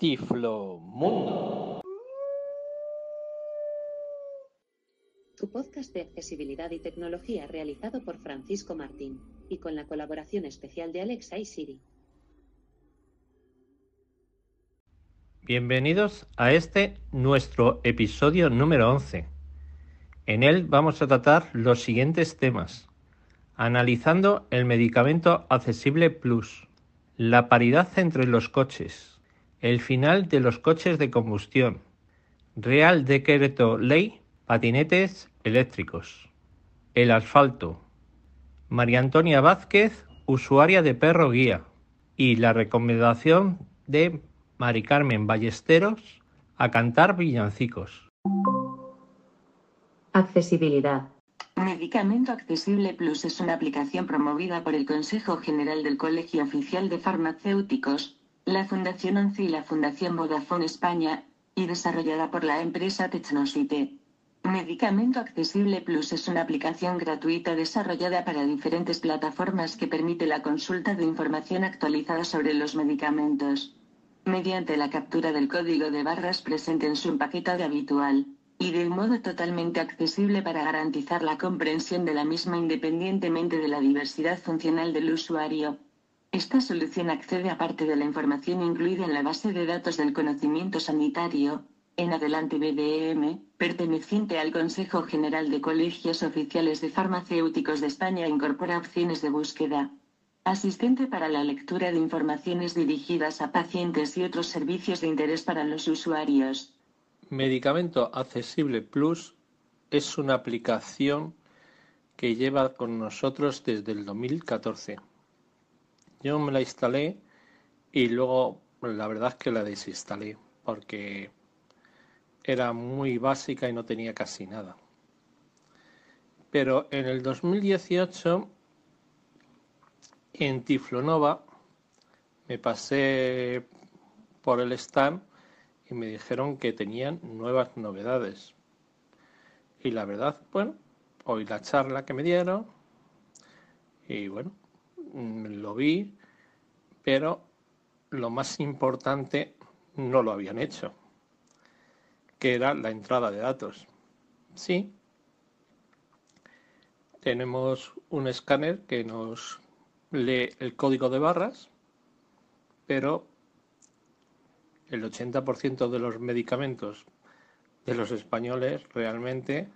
Tiflo Mundo. Tu podcast de accesibilidad y tecnología realizado por Francisco Martín y con la colaboración especial de Alexa y Siri. Bienvenidos a este nuestro episodio número 11. En él vamos a tratar los siguientes temas. Analizando el medicamento Accesible Plus, la paridad entre los coches, el final de los coches de combustión. Real Decreto Ley Patinetes Eléctricos. El asfalto. María Antonia Vázquez, usuaria de Perro Guía. Y la recomendación de Mari Carmen Ballesteros a cantar villancicos. Accesibilidad. Medicamento Accesible Plus es una aplicación promovida por el Consejo General del Colegio Oficial de Farmacéuticos, la Fundación ONCE y la Fundación Vodafone España, y desarrollada por la empresa Technosite. Medicamento Accesible Plus es una aplicación gratuita desarrollada para diferentes plataformas que permite la consulta de información actualizada sobre los medicamentos. Mediante la captura del código de barras presente en su empaquetado habitual, y de un modo totalmente accesible para garantizar la comprensión de la misma independientemente de la diversidad funcional del usuario. Esta solución accede a parte de la información incluida en la base de datos del conocimiento sanitario, en adelante BDM, perteneciente al Consejo General de Colegios Oficiales de Farmacéuticos de España incorpora opciones de búsqueda. Asistente para la lectura de informaciones dirigidas a pacientes y otros servicios de interés para los usuarios. Medicamento Accesible Plus es una aplicación que lleva con nosotros desde el 2014 yo me la instalé y luego la verdad es que la desinstalé porque era muy básica y no tenía casi nada. Pero en el 2018 en Tiflonova me pasé por el stand y me dijeron que tenían nuevas novedades. Y la verdad, bueno, oí la charla que me dieron y bueno, lo vi, pero lo más importante no lo habían hecho, que era la entrada de datos. Sí, tenemos un escáner que nos lee el código de barras, pero el 80% de los medicamentos de los españoles realmente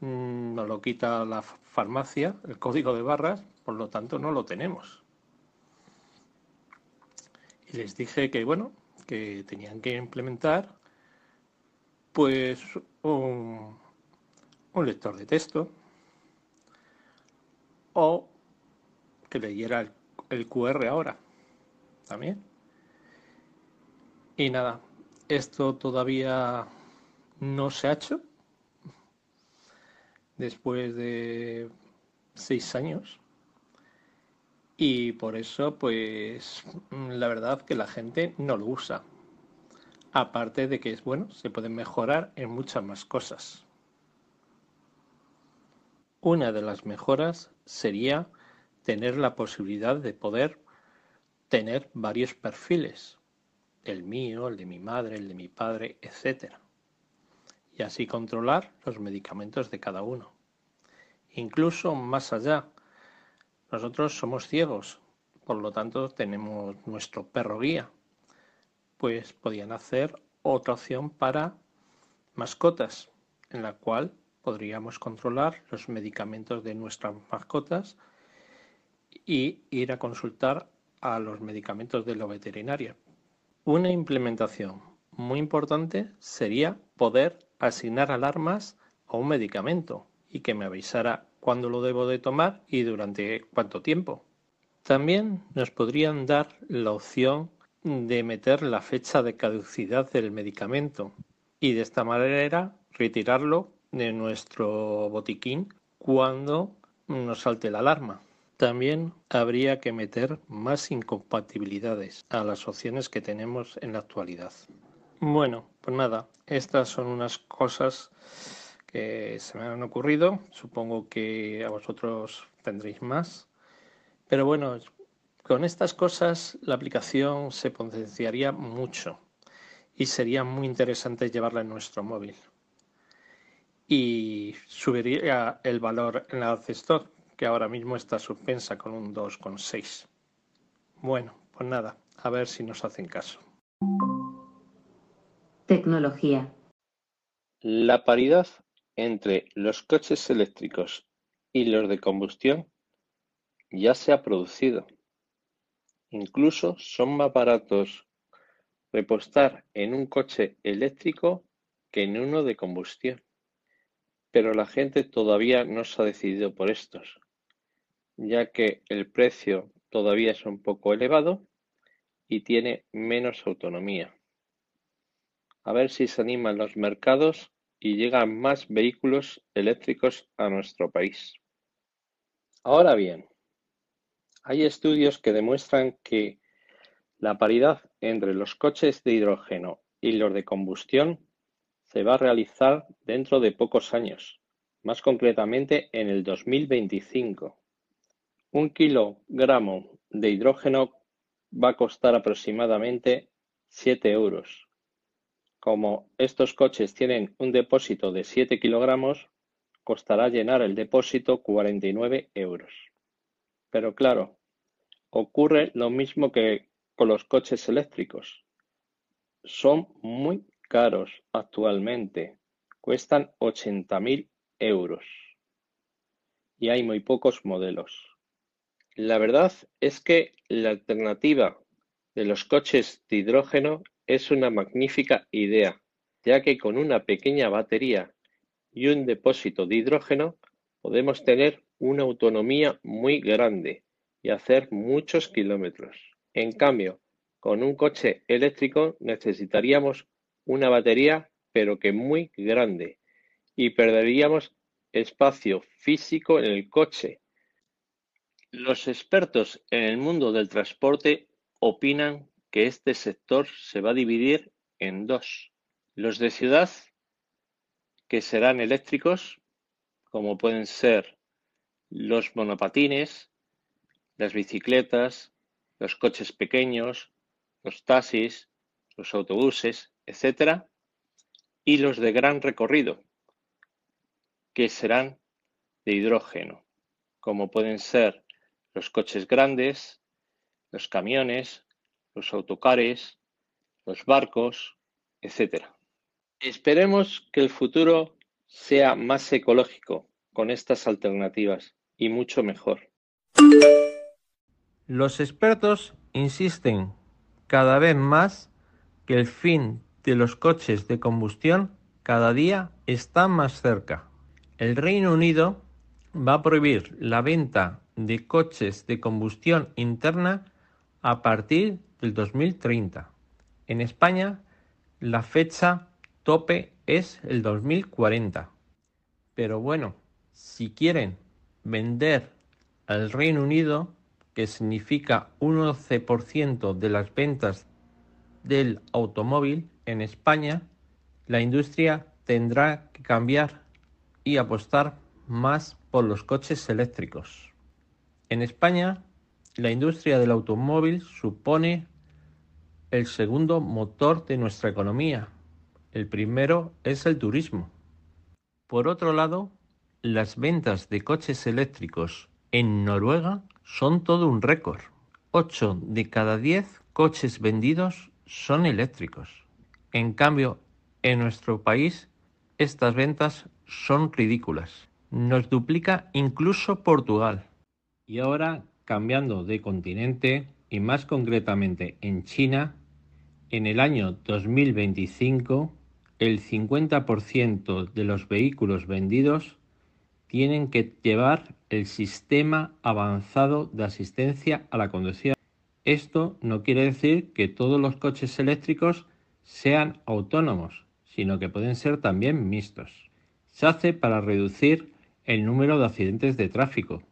mm, nos lo quita la farmacia, el código de barras, por lo tanto no lo tenemos. Y les dije que, bueno, que tenían que implementar pues un, lector de texto o que leyera el, el QR ahora también. Y nada, esto todavía no se ha hecho después de seis años y por eso, pues, la verdad que la gente no lo usa. Aparte de que es bueno, se puede mejorar en muchas más cosas. Una de las mejoras sería tener la posibilidad de poder tener varios perfiles, el mío, el de mi madre, el de mi padre, etc. Y así controlar los medicamentos de cada uno. Incluso más allá, nosotros somos ciegos, por lo tanto tenemos nuestro perro guía. Pues podían hacer otra opción para mascotas, en la cual podríamos controlar los medicamentos de nuestras mascotas y ir a consultar a los medicamentos de la veterinaria. Una implementación muy importante sería poder asignar alarmas a un medicamento y que me avisara cuándo lo debo de tomar y durante cuánto tiempo. También nos podrían dar la opción de meter la fecha de caducidad del medicamento y de esta manera retirarlo de nuestro botiquín cuando nos salte la alarma. También habría que meter más incompatibilidades a las opciones que tenemos en la actualidad. Bueno, pues nada, estas son unas cosas que se me han ocurrido. Supongo que a vosotros tendréis más. Pero bueno, con estas cosas la aplicación se potenciaría mucho. y sería muy interesante llevarla en nuestro móvil. Y subiría el valor en la App Store, que ahora mismo está suspensa con un 2,6. Bueno, pues nada, a ver si nos hacen caso. Tecnología. La paridad entre los coches eléctricos y los de combustión ya se ha producido. Incluso son más baratos repostar en un coche eléctrico que en uno de combustión. Pero la gente todavía no se ha decidido por estos, ya que el precio todavía es un poco elevado y tiene menos autonomía. A ver si se animan los mercados y llegan más vehículos eléctricos a nuestro país. Ahora bien, hay estudios que demuestran que la paridad entre los coches de hidrógeno y los de combustión se va a realizar dentro de pocos años, más concretamente en el 2025. Un kilogramo de hidrógeno va a costar aproximadamente 7 euros. Como estos coches tienen un depósito de 7 kilogramos, costará llenar el depósito 49 euros. Pero claro, ocurre lo mismo que con los coches eléctricos. Son muy caros actualmente, cuestan 80.000 euros y hay muy pocos modelos. La verdad es que la alternativa de los coches de hidrógeno es una magnífica idea, ya que con una pequeña batería y un depósito de hidrógeno podemos tener una autonomía muy grande y hacer muchos kilómetros. En cambio, con un coche eléctrico necesitaríamos una batería pero que muy grande y perderíamos espacio físico en el coche. Los expertos en el mundo del transporte opinan que este sector se va a dividir en dos. Los de ciudad, que serán eléctricos, como pueden ser los monopatines, las bicicletas, los coches pequeños, los taxis, los autobuses, etc. Y los de gran recorrido, que serán de hidrógeno, como pueden ser los coches grandes, los camiones, los autocares, los barcos, etc. Esperemos que el futuro sea más ecológico con estas alternativas y mucho mejor. Los expertos insisten cada vez más que el fin de los coches de combustión cada día está más cerca. El Reino Unido va a prohibir la venta de coches de combustión interna a partir del 2030. En España, la fecha tope es el 2040. Pero bueno, si quieren vender al Reino Unido, que significa un 11% de las ventas del automóvil en España, la industria tendrá que cambiar y apostar más por los coches eléctricos. En España, la industria del automóvil supone el segundo motor de nuestra economía. El primero es el turismo. Por otro lado, las ventas de coches eléctricos en Noruega son todo un récord. 8 de cada 10 coches vendidos son eléctricos. En cambio, en nuestro país estas ventas son ridículas. Nos duplica incluso Portugal. Y ahora, cambiando de continente, y más concretamente en China, en el año 2025 el 50% de los vehículos vendidos tienen que llevar el sistema avanzado de asistencia a la conducción. Esto no quiere decir que todos los coches eléctricos sean autónomos, sino que pueden ser también mixtos. Se hace para reducir el número de accidentes de tráfico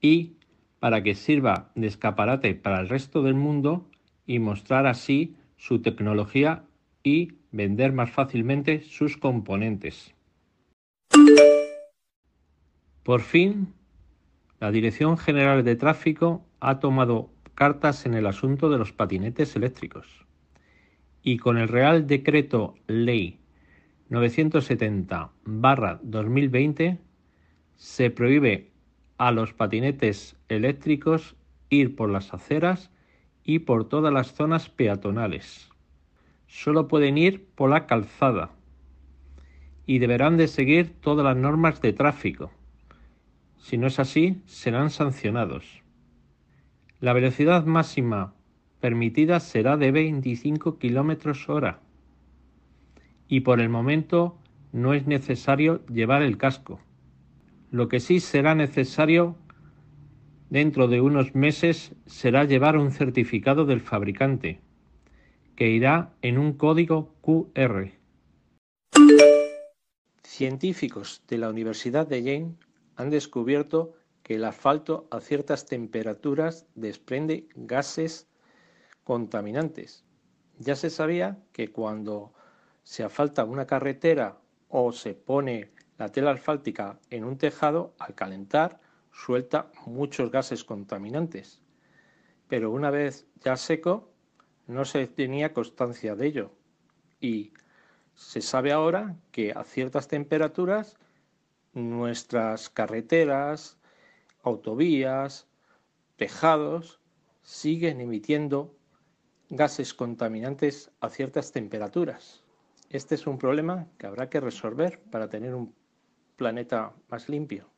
y para que sirva de escaparate para el resto del mundo y mostrar así su tecnología y vender más fácilmente sus componentes. Por fin, la Dirección General de Tráfico ha tomado cartas en el asunto de los patinetes eléctricos y con el Real Decreto Ley 970-2020 se prohíbe a los patinetes eléctricos ir por las aceras y por todas las zonas peatonales. Solo pueden ir por la calzada y deberán de seguir todas las normas de tráfico. Si no es así, serán sancionados. La velocidad máxima permitida será de 25 km hora y por el momento no es necesario llevar el casco. Lo que sí será necesario dentro de unos meses será llevar un certificado del fabricante, que irá en un código QR. Científicos de la Universidad de Yale han descubierto que el asfalto a ciertas temperaturas desprende gases contaminantes. Ya se sabía que cuando se asfalta una carretera o se pone la tela asfáltica en un tejado, al calentar suelta muchos gases contaminantes. Pero una vez ya seco, no se tenía constancia de ello. Y se sabe ahora que a ciertas temperaturas nuestras carreteras, autovías, tejados siguen emitiendo gases contaminantes a ciertas temperaturas. Este es un problema que habrá que resolver para tener un planeta más limpio.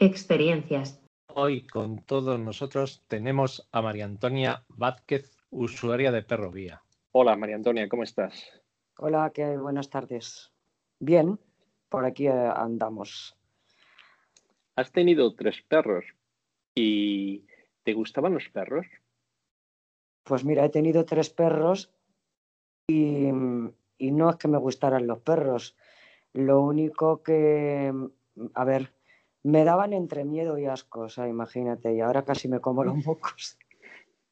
Experiencias. Hoy con todos nosotros tenemos a María Antonia Vázquez, usuaria de Perrovía. Hola María Antonia, ¿cómo estás? Hola, ¿qué buenas tardes. Bien, por aquí eh, andamos. Has tenido tres perros y ¿te gustaban los perros? Pues mira, he tenido tres perros y, y no es que me gustaran los perros. Lo único que, a ver, me daban entre miedo y asco, o sea, imagínate, y ahora casi me como los mocos.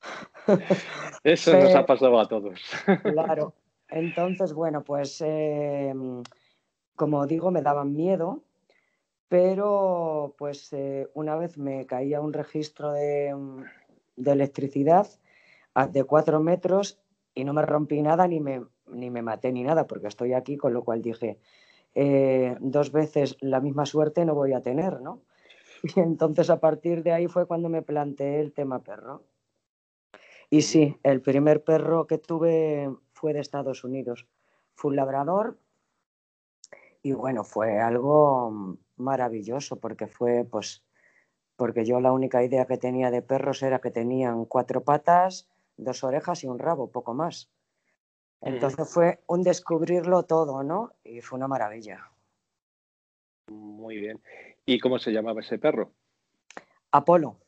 Eso nos ha pasado a todos. claro. Entonces, bueno, pues eh, como digo, me daban miedo, pero pues eh, una vez me caía un registro de, de, electricidad de cuatro metros y no me rompí nada ni me, ni me maté ni nada, porque estoy aquí, con lo cual dije, eh, dos veces la misma suerte no voy a tener, ¿no? Y entonces a partir de ahí fue cuando me planteé el tema perro. Y sí, el primer perro que tuve fue de Estados Unidos. Fue un labrador y bueno, fue algo maravilloso porque fue pues porque yo la única idea que tenía de perros era que tenían cuatro patas, dos orejas y un rabo, poco más. Entonces fue un descubrirlo todo, ¿no? Y fue una maravilla. Muy bien. ¿Y cómo se llamaba ese perro? Apolo.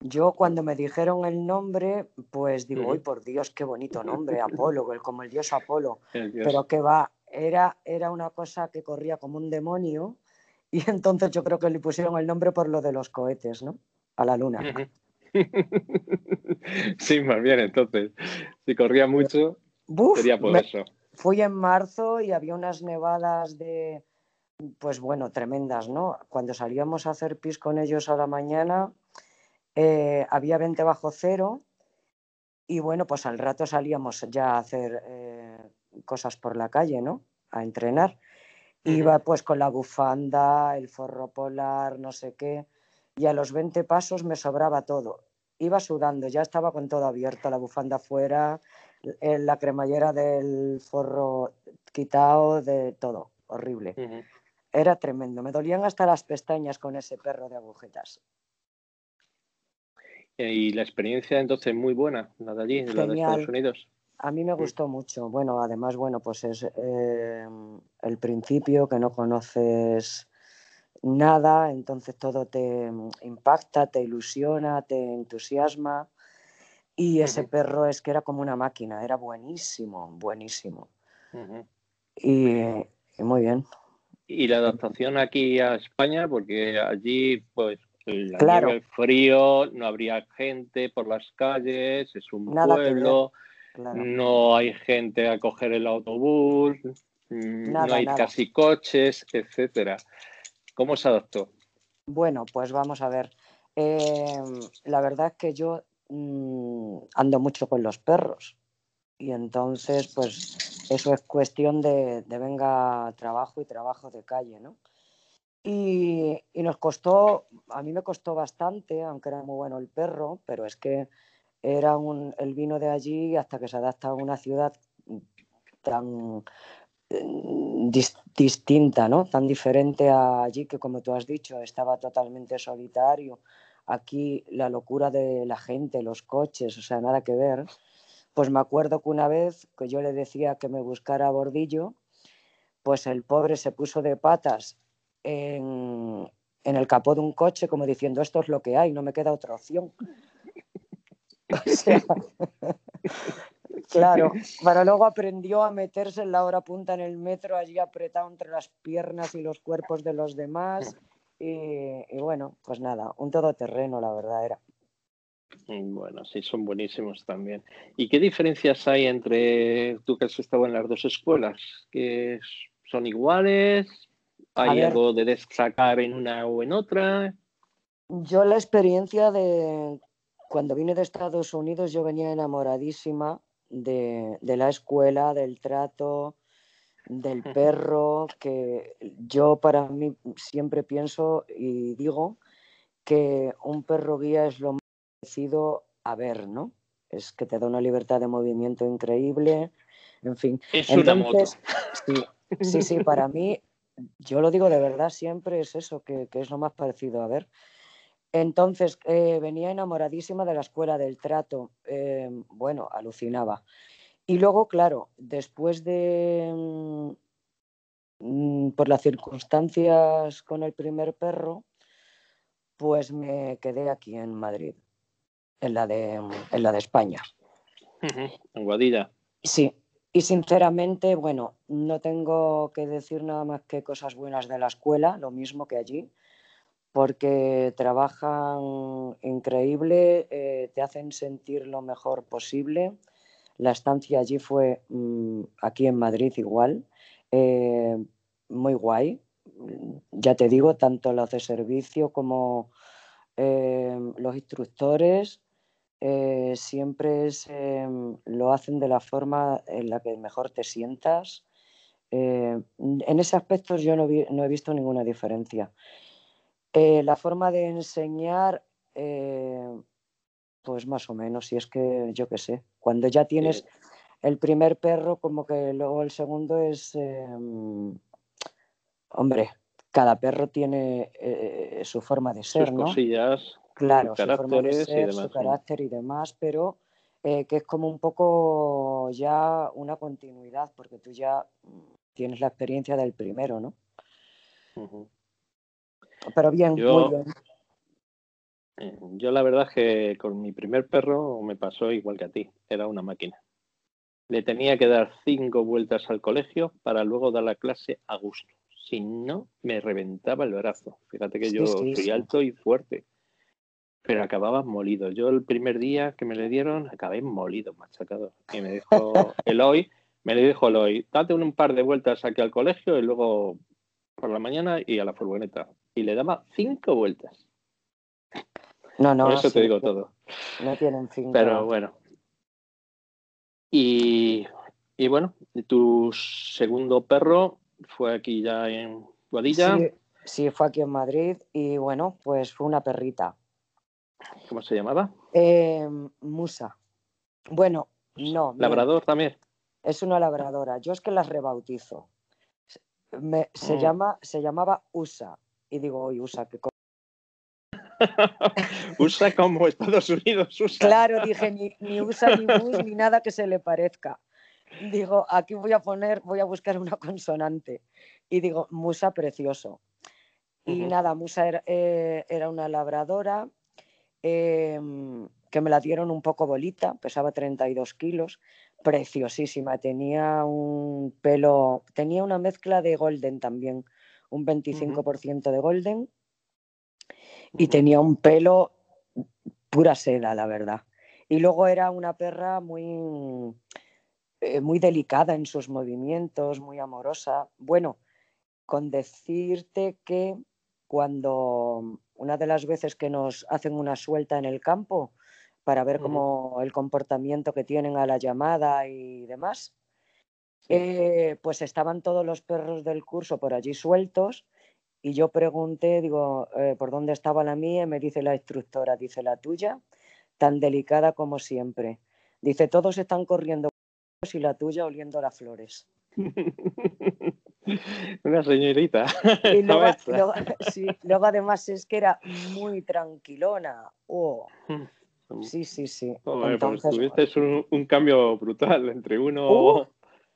Yo cuando me dijeron el nombre, pues digo, ¡ay, por Dios, qué bonito nombre, Apolo, como el dios Apolo! Pero que va, era, era una cosa que corría como un demonio y entonces yo creo que le pusieron el nombre por lo de los cohetes, ¿no? A la luna. sí, más bien, entonces, si corría mucho, Fui en marzo y había unas nevadas de, pues bueno, tremendas, ¿no? Cuando salíamos a hacer pis con ellos a la mañana, eh, había 20 bajo cero y bueno, pues al rato salíamos ya a hacer eh, cosas por la calle, ¿no? A entrenar. Iba pues con la bufanda, el forro polar, no sé qué, y a los 20 pasos me sobraba todo. Iba sudando, ya estaba con todo abierto, la bufanda fuera, la cremallera del forro quitado, de todo, horrible. Era tremendo, me dolían hasta las pestañas con ese perro de agujetas. ¿Y la experiencia entonces muy buena, la de allí, la de Estados Unidos? A mí me gustó mucho. Bueno, además, bueno, pues es eh, el principio que no conoces nada, entonces todo te impacta, te ilusiona, te entusiasma. Y ese perro es que era como una máquina, era buenísimo, buenísimo. y, muy bien. Y la adaptación aquí a España, porque allí, pues, el, frío, no habría gente por las calles, es un pueblo, no hay gente a coger el autobús, no hay casi coches, etcétera. ¿Cómo se adaptó? Bueno, pues vamos a ver. Em, la verdad es que yo mm, ando mucho con los perros. Y entonces, pues eso es cuestión de, de venga trabajo y trabajo de calle, ¿no? Y, nos costó, a mí me costó bastante, aunque era muy bueno el perro, pero es que era un, el vino de allí hasta que se adapta a una ciudad tan mm, distinta, ¿no? Tan diferente a allí que, como tú has dicho, estaba totalmente solitario. Aquí la locura de la gente, los coches, o sea, nada que ver. Pues me acuerdo que una vez que yo le decía que me buscara Bordillo, pues el pobre se puso de patas en, el capó de un coche como diciendo esto es lo que hay, no me queda otra opción. claro, pero luego aprendió a meterse en la hora punta en el metro allí apretado entre las piernas y los cuerpos de los demás. Y, y bueno, pues nada, un todoterreno, la verdad era. Bueno, sí, son buenísimos también. ¿Y qué diferencias hay entre tú que has estado en las dos escuelas? ¿Que son iguales? ¿Hay algo de destacar en una o en otra? Yo la experiencia de cuando vine de Estados Unidos, yo venía enamoradísima de, la escuela, del trato, del perro, que yo para mí siempre pienso y digo que un perro guía es lo más parecido a ver, ¿no? Es que te da una libertad de movimiento increíble, en fin. Es una moto. sí, sí, para mí yo lo digo de verdad siempre, es eso, que, es lo más parecido a ver. Entonces, eh, venía enamoradísima de la escuela del trato, eh, bueno, alucinaba. Y luego, claro, después de, mm, por las circunstancias con el primer perro, pues me quedé aquí en Madrid, en la de, en la de España. En Guadilla. Sí, y sinceramente, bueno, no tengo que decir nada más que cosas buenas de la escuela, lo mismo que allí, porque trabajan increíble, eh, te hacen sentir lo mejor posible. La estancia allí fue mm, aquí en Madrid igual, eh, muy guay. Ya te digo, tanto los de servicio como eh, los instructores eh, siempre em, lo hacen de la forma en la que mejor te sientas. En ese aspecto yo no, he visto ninguna diferencia. La forma de enseñar, pues más o menos, si es que yo qué sé, cuando ya tienes el primer perro, como que luego el segundo es, em, hombre, cada perro tiene su forma de ser, ¿no? Claro, su, forma de ser, su carácter y demás, pero eh, que es como un poco ya una continuidad, porque tú ya tienes la experiencia del primero, ¿no? Pero bien, muy bien. Yo la verdad es que con mi primer perro me pasó igual que a ti, era una máquina. Le tenía que dar cinco vueltas al colegio para luego dar la clase a gusto. Si no, me reventaba el brazo. Fíjate que yo soy alto y fuerte pero acababa molido. Yo el primer día que me le dieron, acabé molido, machacado. Y me dijo Eloy, me le dijo Eloy, date un par de vueltas aquí al colegio y luego por la mañana y a la furgoneta. Y le daba cinco vueltas. No, no. Por eso te digo todo. No tienen cinco. Pero bueno. Y, y bueno, tu segundo perro fue aquí ya en Guadilla. Sí, sí, fue aquí en Madrid y bueno, pues fue una perrita ¿Cómo se llamaba? Eh, Musa. Bueno, no. ¿Labrador también? Es una labradora. Yo es que las rebautizo. se, mm. llama, se llamaba USA. Y digo, uy, USA, qué USA como Estados Unidos, USA. Claro, dije, ni, ni USA ni Mus ni nada que se le parezca. Digo, aquí voy a poner, voy a buscar una consonante. Y digo, Musa precioso. Y nada, Musa era, eh, era, una labradora Em, que me la dieron un poco bolita, pesaba 32 kilos, preciosísima, tenía un pelo, tenía una mezcla de golden también, un 25% de golden, y tenía un pelo pura seda, la verdad. Y luego era una perra muy, eh, muy delicada en sus movimientos, muy amorosa. Bueno, con decirte que cuando una de las veces que nos hacen una suelta en el campo, para ver cómo el comportamiento que tienen a la llamada y demás. Eh, pues estaban todos los perros del curso por allí sueltos y yo pregunté, digo, eh, ¿por dónde estaba la mía? Y me dice la instructora, dice, la tuya, tan delicada como siempre. Dice, todos están corriendo y la tuya oliendo las flores. Una señorita. Y luego, además es que era muy tranquilona. Oh. Sí, sí, sí. Pues tuviste un, cambio brutal entre uno. Uh,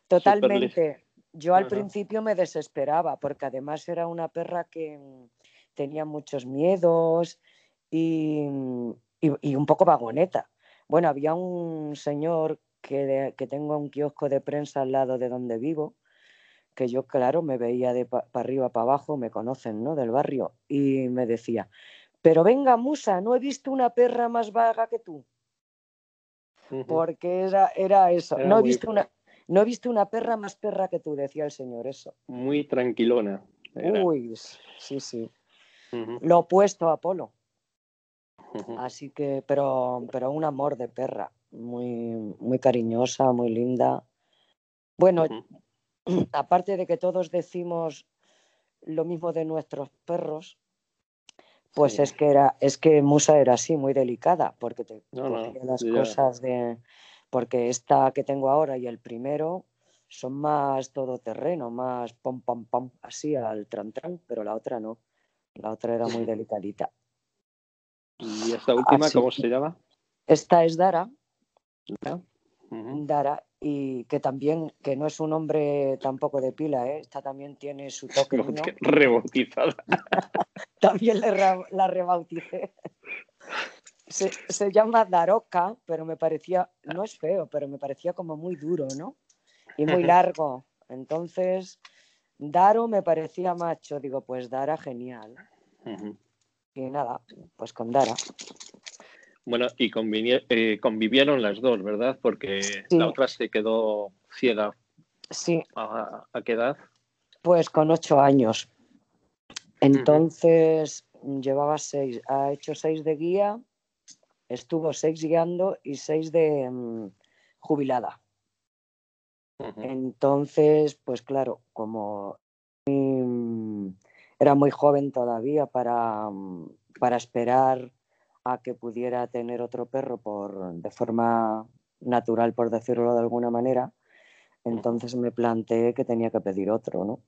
totalmente. Yo al principio me desesperaba porque además era una perra que mm, tenía muchos miedos y, un poco vagoneta. Bueno, había un señor que, que tengo un kiosco de prensa al lado de donde vivo, que yo, claro, me veía de para arriba, para abajo, me conocen, ¿no? Del barrio, y me decía, pero venga, Musa, no he visto una perra más vaga que tú. Porque era, era eso. no, he visto una, no he visto una perra más perra que tú, decía el señor, eso. Muy tranquilona. Uy, sí, sí. Lo opuesto a Apolo. Así que, pero, pero un amor de perra, muy, muy cariñosa, muy linda. Bueno, aparte de que todos decimos lo mismo de nuestros perros, pues es que era, es que Musa era así, muy delicada, porque te las cosas de. Porque esta que tengo ahora y el primero son más todoterreno, más pom pom pom, así al tran tran, pero la otra no. La otra era muy delicadita. ¿Y esta última cómo se llama? Esta es Dara. Dara, y que también, que no es un hombre tampoco de pila, ¿eh? esta también tiene su toque. Rebautizada. también la rebauticé. Se, llama Daroca, pero me parecía, no es feo, pero me parecía como muy duro, ¿no? Y muy largo. Entonces, Daro me parecía macho, digo, pues Dara genial. Y nada, pues con Dara. Bueno, y eh, convivieron las dos, ¿verdad? Porque la otra se quedó ciega. Sí. ¿A, qué edad? Pues con ocho años. Entonces llevaba seis, ha hecho seis de guía, estuvo seis guiando y seis de mm, jubilada. Entonces, pues claro, como mm, era muy joven todavía para, mm, para esperar a que pudiera tener otro perro por, de forma natural, por decirlo de alguna manera, entonces me planteé que tenía que pedir otro, ¿no?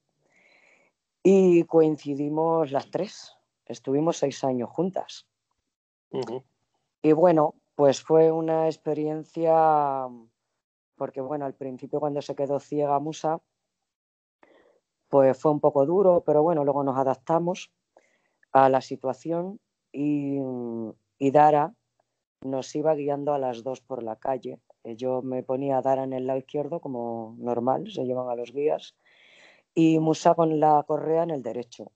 Y coincidimos las tres, estuvimos seis años juntas. Y bueno, pues fue una experiencia, porque bueno, al principio cuando se quedó ciega Musa, pues fue un poco duro, pero bueno, luego nos adaptamos a la situación y, y Dara nos iba guiando a las dos por la calle. Eh, yo me ponía a Dara en el lado izquierdo, como normal, se llevan a los guías, y Musa con la correa en el derecho.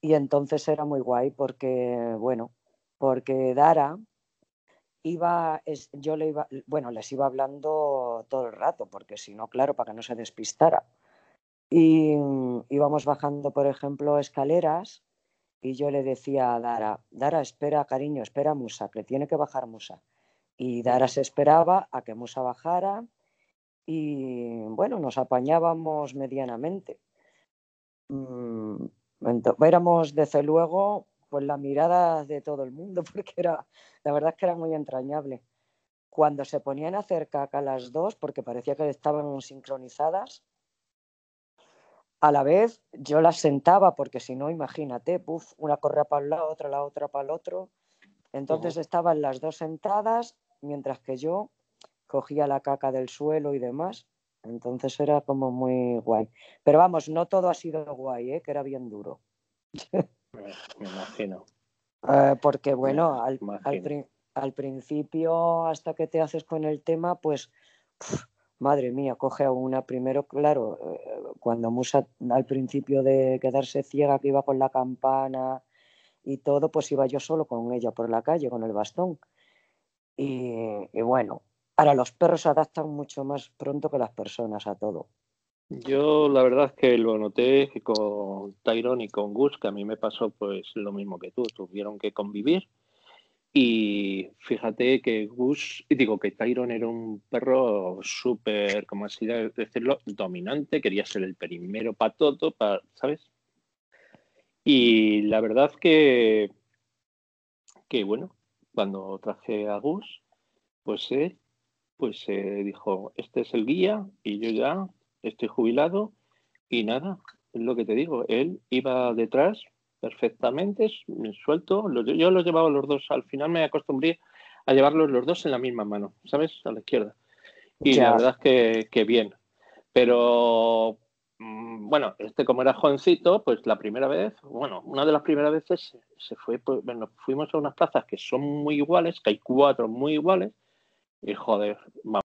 Y entonces era muy guay porque, bueno, porque Dara iba, yo le iba, bueno, les iba hablando todo el rato, porque si no, claro, para que no se despistara. Y íbamos bajando, por ejemplo, escaleras y yo le decía a Dara, Dara, espera, cariño, espera Musa, que tiene que bajar Musa. Y Dara se esperaba a que Musa bajara y bueno, nos apañábamos medianamente. Mm, éramos desde luego pues la mirada de todo el mundo, porque era, la verdad es que era muy entrañable. Cuando se ponían a cerca a las dos, porque parecía que estaban sincronizadas, a la vez yo las sentaba, porque si no, imagínate, puff, una correa para un lado, otra la otra para el otro. Entonces estaban las dos sentadas, mientras que yo cogía la caca del suelo y demás. Entonces era como muy guay. Pero vamos, no todo ha sido guay, ¿eh? que era bien duro. Me imagino. Eh, porque bueno, al, al, principio, hasta que te haces con el tema, pues madre mía, coge a una primero, claro, eh, cuando Musa al principio de quedarse ciega, que iba con la campana y todo, pues iba yo solo con ella por la calle, con el bastón. Y, bueno, ahora los perros se adaptan mucho más pronto que las personas a todo. Yo la verdad que lo noté con Tyrone y con Gus, que a mí me pasó pues lo mismo que tú, tuvieron que convivir Y fíjate que Gus, digo que Tyron era un perro súper, como así decirlo, dominante, quería ser el primero para todo, para, ¿sabes? Y la verdad que, que bueno, cuando traje a Gus, pues él pues eh, dijo, este es el guía y yo ya estoy jubilado y nada, es lo que te digo, él iba detrás perfectamente, suelto, yo los llevaba los dos, al final me acostumbré a llevarlos los dos en la misma mano, ¿sabes? A la izquierda. Y la verdad es que, bien. Pero mm, bueno, este como era jovencito, pues la primera vez, bueno, una de las primeras veces se fue, pues, bueno, fuimos a unas plazas que son muy iguales, que hay cuatro muy iguales, y joder, vamos,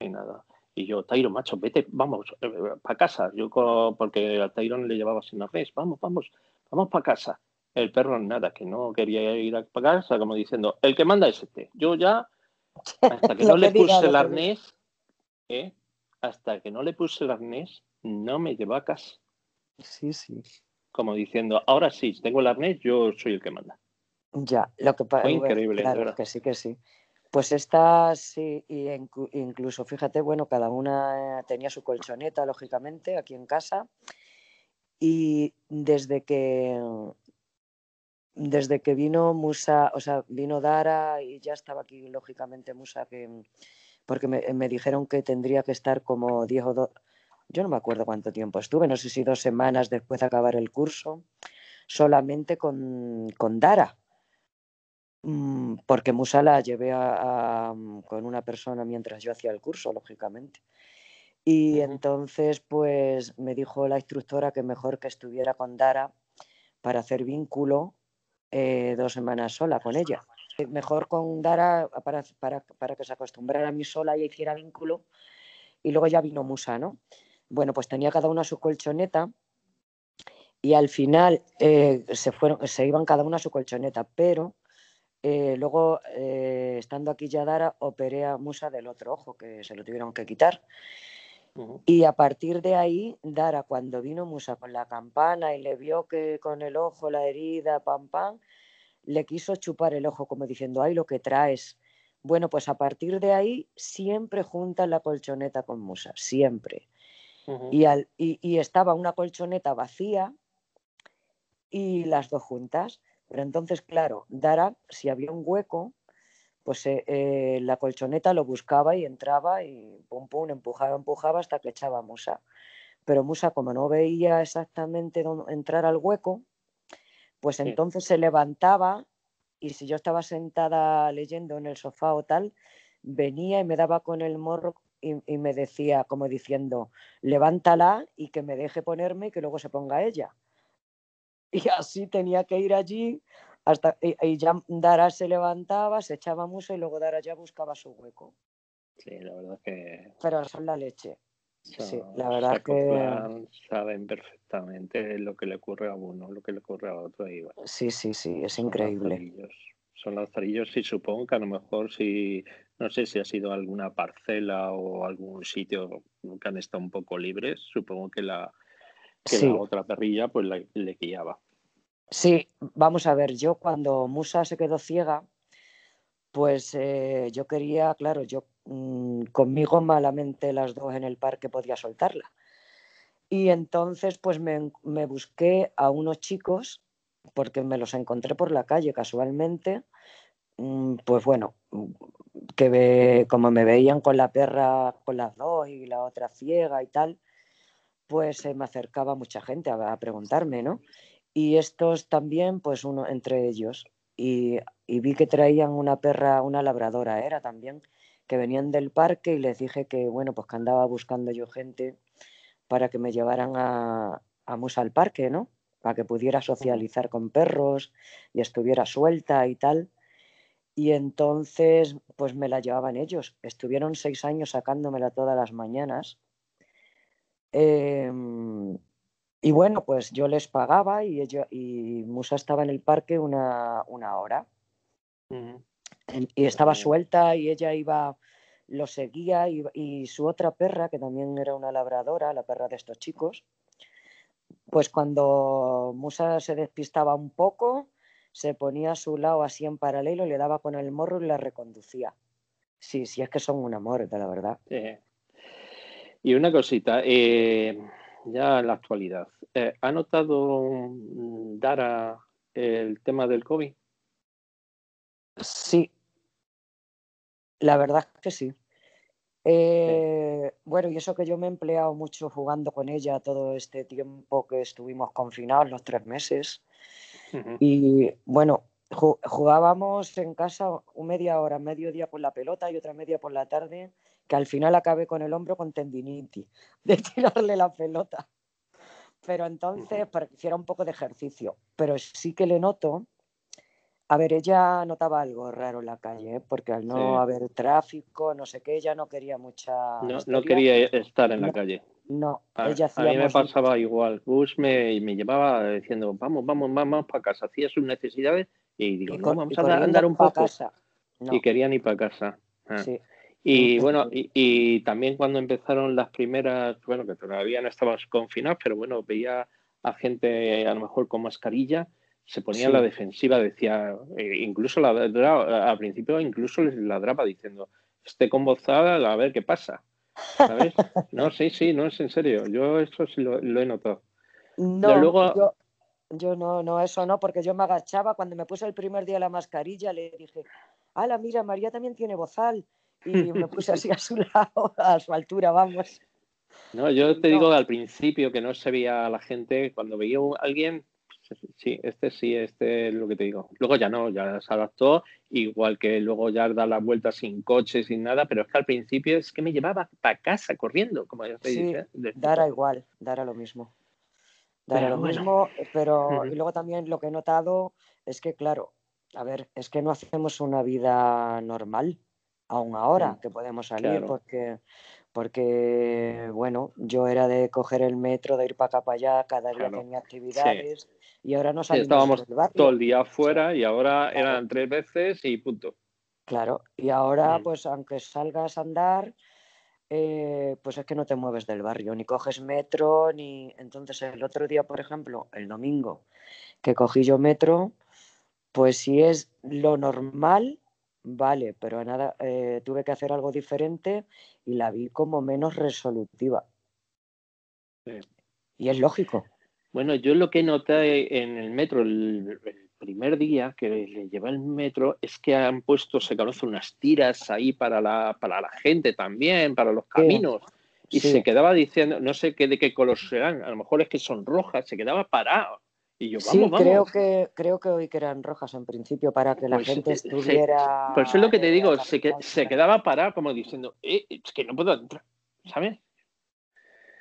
y nada. Y yo, Tyron, macho, vete, vamos, eh, para casa. Yo, porque a Tyron le llevaba sin arnés, vamos, vamos, vamos para casa. El perro nada, que no quería ir para casa, como diciendo, el que manda es este. Yo ya, hasta que no le puse el arnés, ¿eh? hasta que no le puse el arnés, no me llevó a casa. Sí, sí. Como diciendo, ahora sí, tengo el arnés, yo soy el que manda. Ya, lo que pasa. increíble, claro, que sí, que sí. Pues estas sí, y incluso fíjate, bueno, cada una tenía su colchoneta, lógicamente, aquí en casa. Y desde que desde que vino Musa, o sea, vino Dara y ya estaba aquí, lógicamente, Musa, que, porque me, dijeron que tendría que estar como Diego, yo no me acuerdo cuánto tiempo estuve, no sé si dos semanas después de acabar el curso, solamente con, con Dara. Mm, porque Musa la llevé mm, con una persona mientras yo hacía el curso, lógicamente. Y entonces, pues me dijo la instructora que mejor que estuviera con Dara para hacer vínculo eh, dos semanas sola con ella. Mejor con Dara para, para, que se acostumbrara a mí sola y hiciera vínculo. Y luego ya vino Musa, ¿no? Bueno, pues tenía cada una su colchoneta y al final eh, se, fueron, se iban cada una a su colchoneta, pero eh, luego, eh, estando aquí ya Dara, operé a Musa del otro ojo, que se lo tuvieron que quitar. Y a partir de ahí, Dara, cuando vino Musa con la campana y le vio que con el ojo, la herida, pam, pam, le quiso chupar el ojo como diciendo, ay, lo que traes. Bueno, pues a partir de ahí siempre junta la colchoneta con Musa, siempre. y, al, y estaba una colchoneta vacía y las dos juntas. Pero entonces, claro, Dara, si había un hueco, pues eh, eh, la colchoneta lo buscaba y entraba y pum pum, empujaba, empujaba hasta que echaba Musa. Pero Musa, como no veía exactamente dónde entrar al hueco, pues entonces se levantaba y si yo estaba sentada leyendo en el sofá o tal, venía y me daba con el morro y, y me decía, como diciendo, levántala y que me deje ponerme y que luego se ponga ella. Y así tenía que ir allí hasta y, ya Dara se levantaba, se echaba muso y luego Dara ya buscaba su hueco. Sí, la verdad que. Pero son la leche. sí, la verdad que. Saben perfectamente lo que le ocurre a uno, lo que le ocurre a otro. Sí, sí, sí, es increíble. Son lazarillos y supongo que a lo mejor si, no sé si ha sido alguna parcela o algún sitio que han estado un poco libres, supongo que la, que la otra perrilla pues le guiaba. Sí, vamos a ver, yo cuando Musa se quedó ciega, pues eh, yo quería, claro, yo mm, conmigo malamente las dos en el parque podía soltarla. Y entonces pues me, me, busqué a unos chicos, porque me los encontré por la calle casualmente, mm, pues bueno, que como me veían con la perra, con las dos y la otra ciega y tal, pues me acercaba mucha gente a, preguntarme, ¿no? Y estos también, pues uno entre ellos. Y, vi que traían una perra, una labradora era también, que venían del parque y les dije que, bueno, pues que andaba buscando yo gente para que me llevaran a, a Musa al parque, ¿no? Para que pudiera socializar con perros y estuviera suelta y tal. Y entonces, pues me la llevaban ellos. Estuvieron seis años sacándomela todas las mañanas Em, y bueno, pues yo les pagaba y, y Musa estaba en el parque una, hora. Y estaba suelta y ella iba, lo seguía y, su otra perra, que también era una labradora, la perra de estos chicos, pues cuando Musa se despistaba un poco, se ponía a su lado así en paralelo, le daba con el morro y la reconducía. Sí, sí, es que son un amor, de la verdad. Y una cosita, eh, ya en la actualidad, eh, ¿ha notado mm, Dara el tema del COVID? Sí, la verdad es que sí. Eh, bueno, y eso que yo me he empleado mucho jugando con ella todo este tiempo que estuvimos confinados, los tres meses. Y bueno, jugábamos en casa media hora, medio día por la pelota y otra media por la tarde, que al final acabé con el hombro con tendinitis de tirarle la pelota. Pero entonces, para que hiciera un poco de ejercicio. Pero sí que le noto a ver, ella notaba algo raro en la calle, ¿eh? porque al no haber tráfico, no sé qué, ella no quería mucha. No, quería estar en la calle. No, a, ella A mí me pasaba igual. Gus me, me llevaba diciendo, vamos, vamos, vamos para casa. Hacía sus necesidades y digo, no, vamos a andar un poco. Casa. Y querían ir para casa. Ah. Sí. Y bueno, y, y, también cuando empezaron las primeras, bueno, que todavía no estábamos confinados, pero bueno, veía a gente a lo mejor con mascarilla se ponía en la defensiva, decía, eh, incluso la, al principio incluso les ladraba diciendo, esté con a ver qué pasa. ¿Sabes? No, sí, sí, no es en serio. Yo eso sí lo, he notado. No, yo, yo, no, no, eso no, porque yo me agachaba cuando me puse el primer día la mascarilla, le dije, ala, mira, María también tiene bozal. Y me puse así a su lado, a su altura, vamos. No, yo te digo al principio que no se veía a la gente, cuando veía a alguien, sí, este sí, este es lo que te digo. Luego ya no, ya se adaptó, igual que luego ya da la vuelta sin coche, sin nada, pero es que al principio es que me llevaba para casa corriendo, como ya te sí, Dará igual, dará lo mismo. Dará lo mismo, pero y luego también lo que he notado es que, claro, a ver, es que no hacemos una vida normal, aún ahora que podemos salir, porque porque, bueno, yo era de coger el metro, de ir para acá para allá, cada día tenía actividades y ahora no salimos estábamos todo el día afuera y ahora eran tres veces y punto. Claro, y ahora mm. pues aunque salgas a andar, eh, pues es que no te mueves del barrio, ni coges metro, ni... Entonces el otro día, por ejemplo, el domingo, que cogí yo metro, pues si es lo normal, vale, pero nada, eh, tuve que hacer algo diferente y la vi como menos resolutiva. Y es lógico. Bueno, yo lo que noté en el metro el, primer día que le llevé el metro es que han puesto, se conocen unas tiras ahí para la, para la gente también, para los caminos. Y se quedaba diciendo, no sé qué de qué color serán, a lo mejor es que son rojas, se quedaba parado. Y yo, vamos, sí, creo que creo que hoy que eran rojas en principio para que la pues, gente estuviera. Por eso es lo que te digo, se, se quedaba parado como diciendo, eh, es que no puedo entrar, ¿sabes?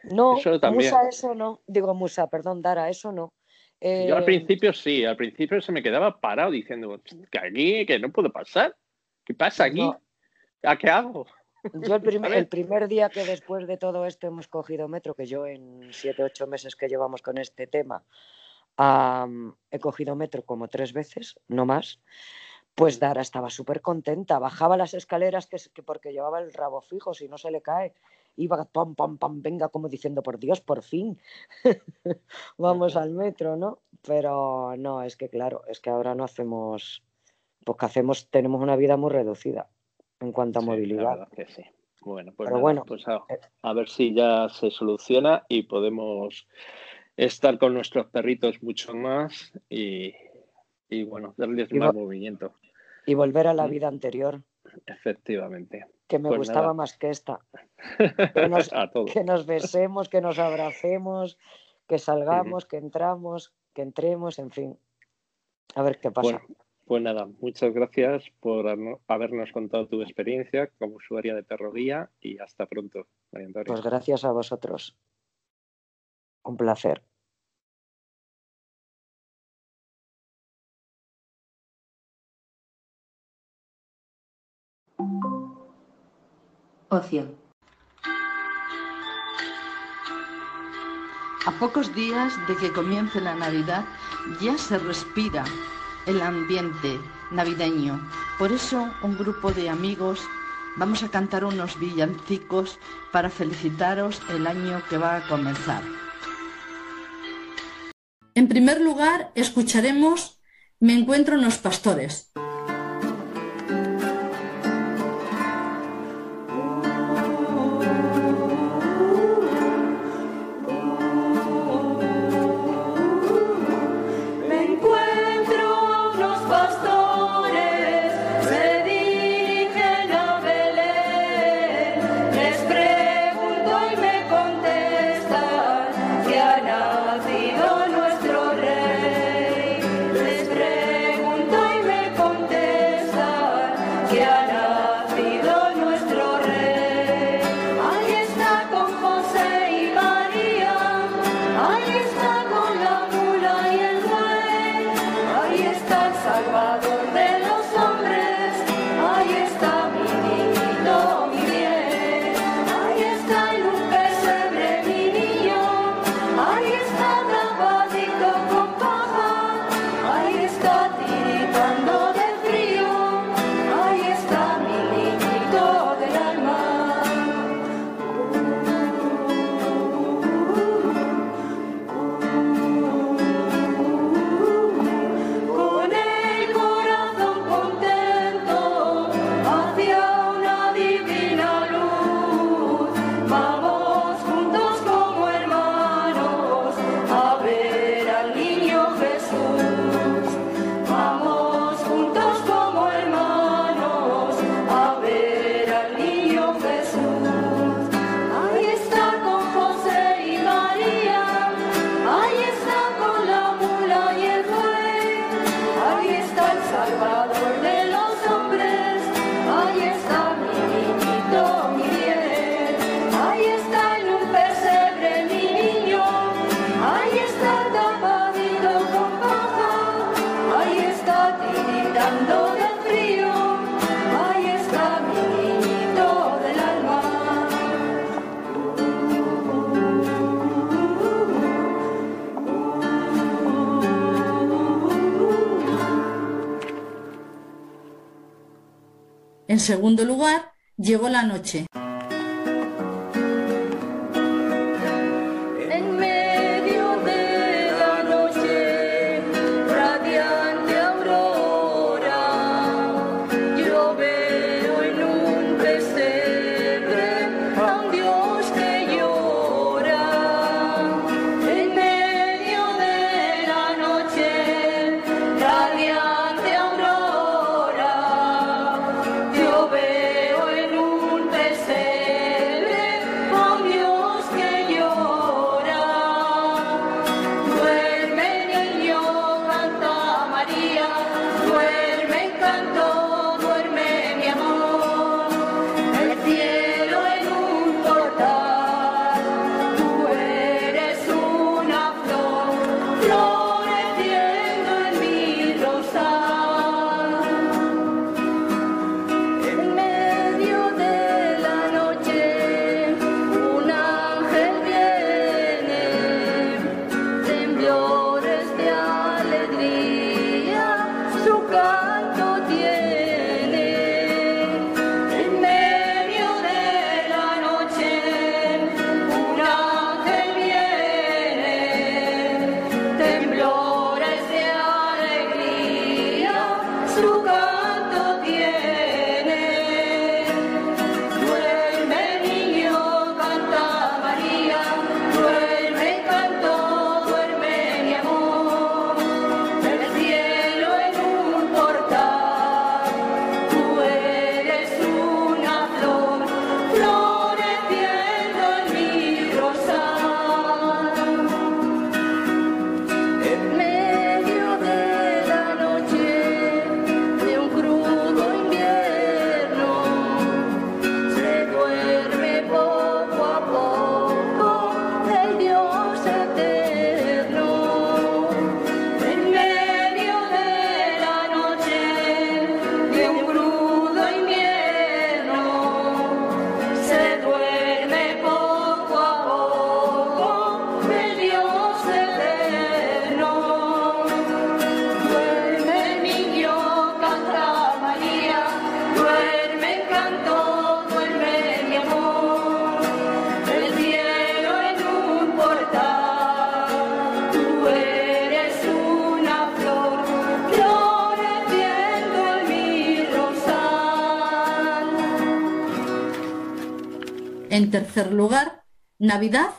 No, Musa eso no. Digo Musa, perdón, Dara, eso no. Yo al eh, principio sí, al principio se me quedaba parado diciendo que aquí, que no puedo pasar. ¿Qué pasa aquí? ¿A qué hago? Yo el primer, el primer, día que después de todo esto hemos cogido metro, que yo en siete, ocho meses que llevamos con este tema, he cogido metro como tres veces, no más, pues Dara estaba súper contenta. Bajaba las escaleras que, que, porque llevaba el rabo fijo, si no se le cae iba pam, pam, pam, venga, como diciendo, por Dios, por fin, vamos al metro, ¿no? Pero no, es que claro, es que ahora no hacemos, porque hacemos, tenemos una vida muy reducida en cuanto a movilidad. que sí. Bueno, pues, bueno, pues eh a, ver si ya se soluciona y podemos estar con nuestros perritos mucho más y, y bueno, darles más movimiento. Y volver a la mm. vida anterior. Efectivamente que me pues gustaba más que esta. Que nos, besemos, que nos abracemos, que salgamos, que entramos, que entremos, en fin. A ver qué pasa. pues nada, muchas gracias por habernos contado tu experiencia como usuaria de Perro Guía y hasta pronto, María Pues gracias a vosotros. Un placer. Ocio. A pocos días de que comience la Navidad ya se respira el ambiente navideño. Por eso un grupo de amigos vamos a cantar unos villancicos para felicitaros el año que va a comenzar. En primer lugar, escucharemos me encuentro unos pastores. Segundo lugar, llegó la noche. Tercer lugar, Navidad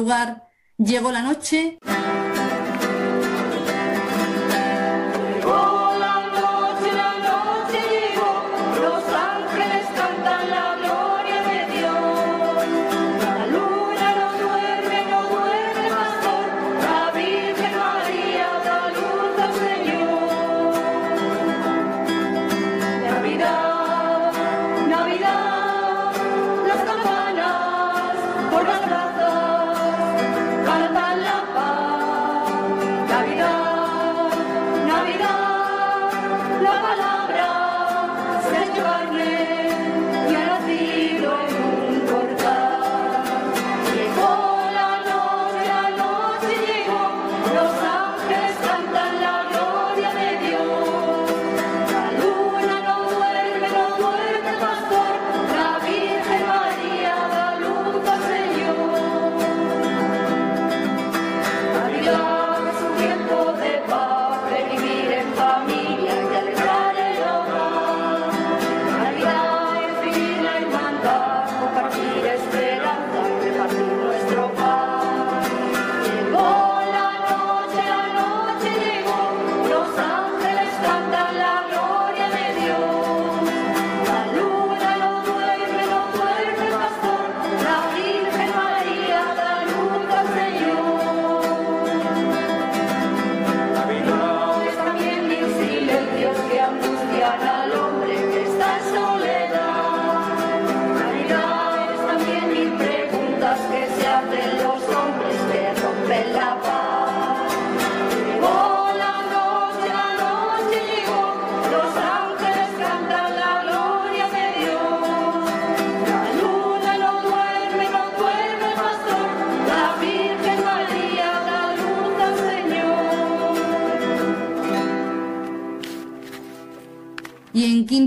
lugar, llegó la noche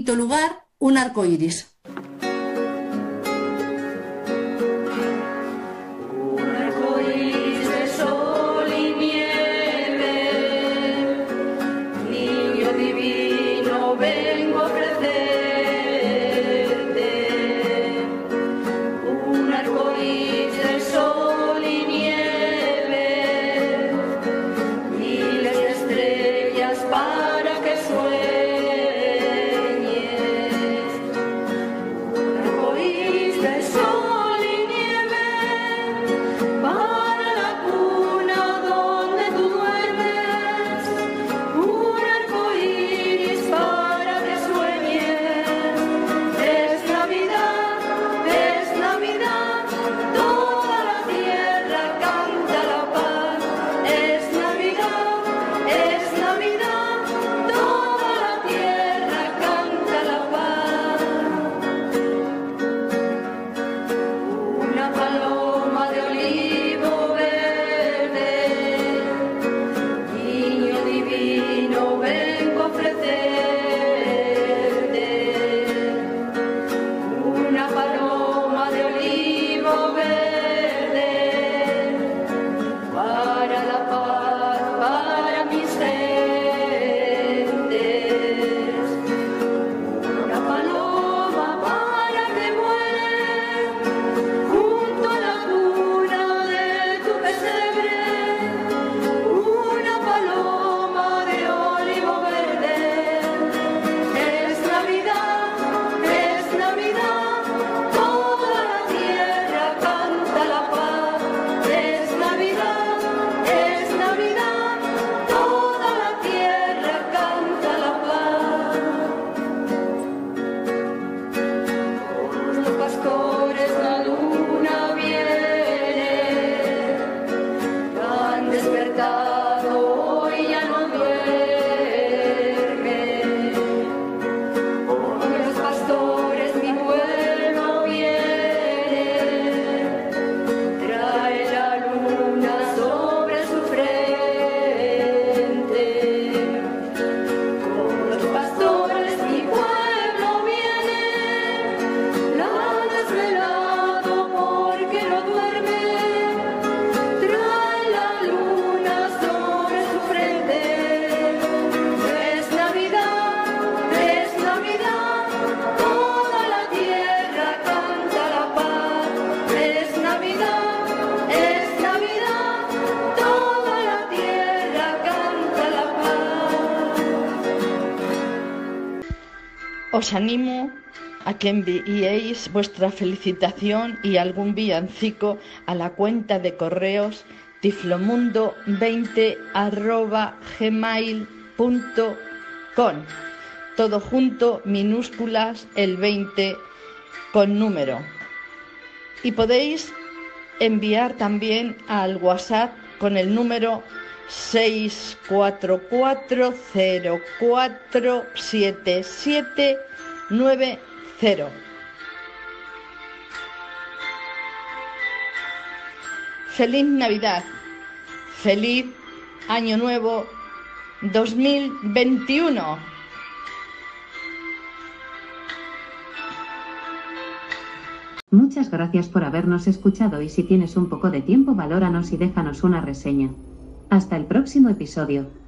quinto lugar, un arco iris. Os animo a que enviéis vuestra felicitación y algún villancico a la cuenta de correos tiflomundo20 gmail.com todo junto, minúsculas, el 20 con número. Y podéis enviar también al WhatsApp con el número 644047790. Feliz Navidad, feliz Año Nuevo 2021. Muchas gracias por habernos escuchado y si tienes un poco de tiempo valóranos y déjanos una reseña. Hasta el próximo episodio.